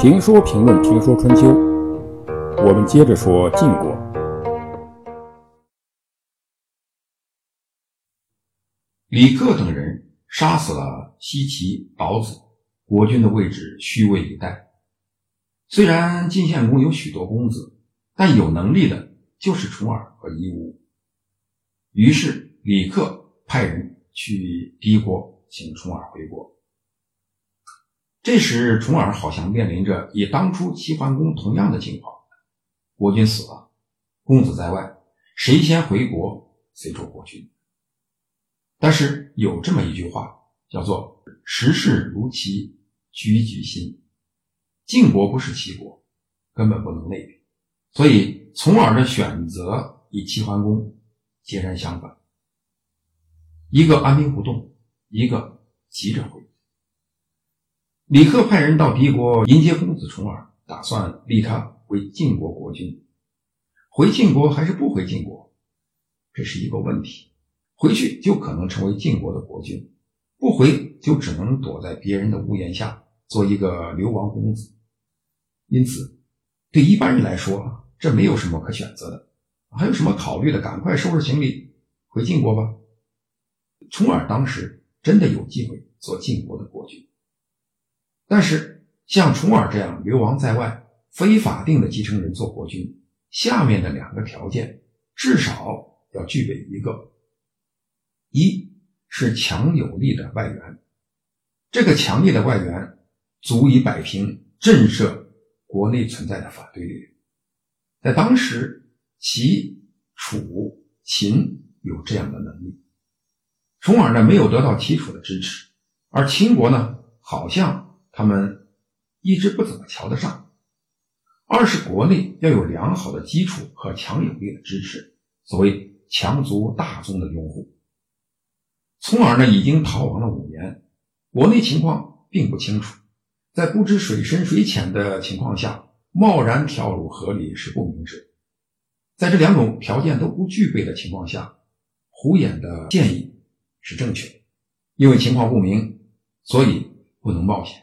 评说评论评说春秋，我们接着说晋国。李克等人杀死了西岐、保子，国君的位置虚位以待。虽然晋献公有许多公子，但有能力的就是重耳和夷吾。于是李克派人去敌国请重耳回国。这时重耳好像面临着与当初齐桓公同样的情况：国君死了，公子在外，谁先回国谁做国君。但是有这么一句话，叫做“时事如棋，局局新”。晋国不是齐国，根本不能类比。所以重耳的选择与齐桓公截然相反，一个安兵不动，一个急着回。李克派人到敌国迎接公子重耳，打算立他为晋国国君。回晋国还是不回晋国，这是一个问题。回去就可能成为晋国的国君，不回就只能躲在别人的屋檐下做一个流亡公子。因此，对一般人来说，这没有什么可选择的。还有什么考虑的？赶快收拾行李回晋国吧。重耳当时真的有机会做晋国的国君。但是，像重耳这样流亡在外、非法定的继承人做国君，下面的两个条件至少要具备一个：一是强有力的外援，这个强力的外援足以摆平震慑国内存在的反对力量。在当时，齐、楚、秦有这样的能力。从而呢，没有得到齐楚的支持，而秦国呢，好像。他们一直不怎么瞧得上。二是国内要有良好的基础和强有力的支持，所谓强族大宗的拥护。从而呢，已经逃亡了五年，国内情况并不清楚，在不知水深水浅的情况下，贸然跳入河里是不明智。在这两种条件都不具备的情况下，胡衍的建议是正确的，因为情况不明，所以不能冒险。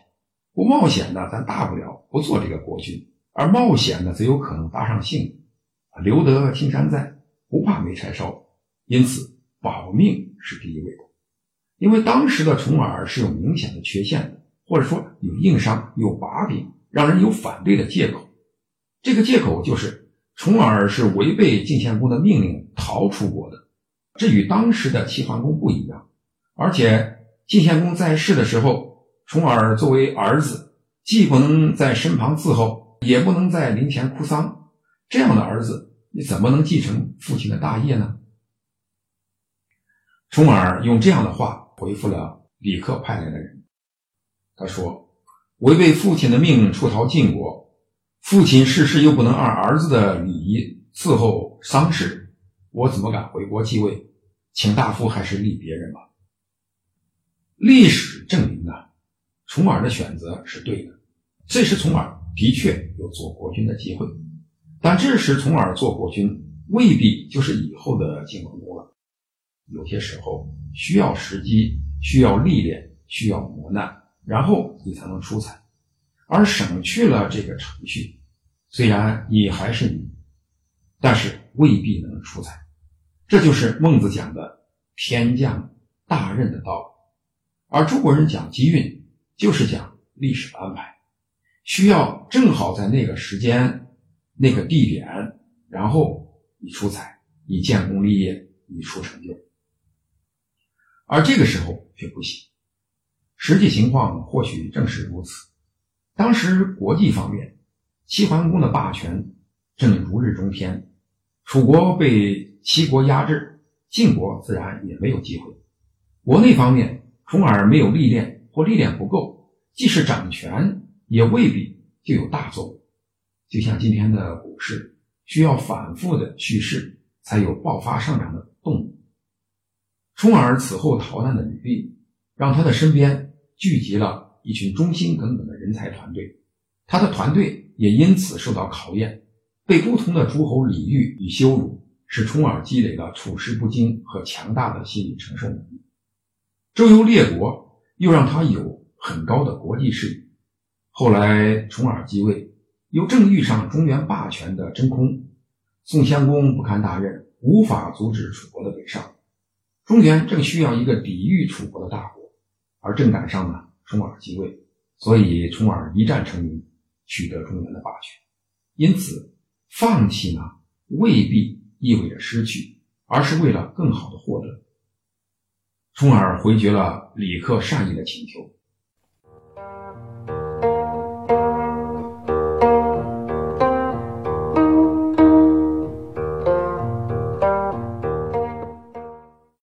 不冒险呢，咱大不了不做这个国君；而冒险呢，则有可能搭上性命。留得青山在，不怕没柴烧。因此，保命是第一位的。因为当时的重耳是有明显的缺陷的，或者说有硬伤、有把柄，让人有反对的借口。这个借口就是重耳是违背晋献公的命令逃出国的，这与当时的齐桓公不一样。而且晋献公在世的时候。重耳作为儿子，既不能在身旁伺候，也不能在灵前哭丧，这样的儿子，你怎么能继承父亲的大业呢？重耳用这样的话回复了李克派来的人，他说：“违背父亲的命令出逃晋国，父亲逝世又不能按儿子的礼仪伺候丧事，我怎么敢回国继位？请大夫还是立别人吧。”历史证明啊。重耳的选择是对的，这时重耳的确有做国君的机会，但这时重耳做国君未必就是以后的晋文公了。有些时候需要时机，需要历练，需要磨难，然后你才能出彩。而省去了这个程序，虽然你还是你，但是未必能出彩。这就是孟子讲的“天降大任”的道理，而中国人讲机运。就是讲历史的安排，需要正好在那个时间、那个地点，然后你出彩，你建功立业，你出成就。而这个时候却不行，实际情况或许正是如此。当时国际方面，齐桓公的霸权正如日中天，楚国被齐国压制，晋国自然也没有机会。国内方面，重耳没有历练。或历练不够，即使掌权，也未必就有大作为。就像今天的股市，需要反复的蓄势，才有爆发上涨的动力。重耳此后逃难的履历，让他的身边聚集了一群忠心耿耿的人才团队，他的团队也因此受到考验，被不同的诸侯礼遇与羞辱，使重耳积累了处事不惊和强大的心理承受能力。周游列国。又让他有很高的国际视野。后来重耳继位，又正遇上中原霸权的真空，宋襄公不堪大任，无法阻止楚国的北上。中原正需要一个抵御楚国的大国，而正赶上呢重耳继位，所以重耳一战成名，取得中原的霸权。因此，放弃呢未必意味着失去，而是为了更好的获得。从而回绝了李克善意的请求。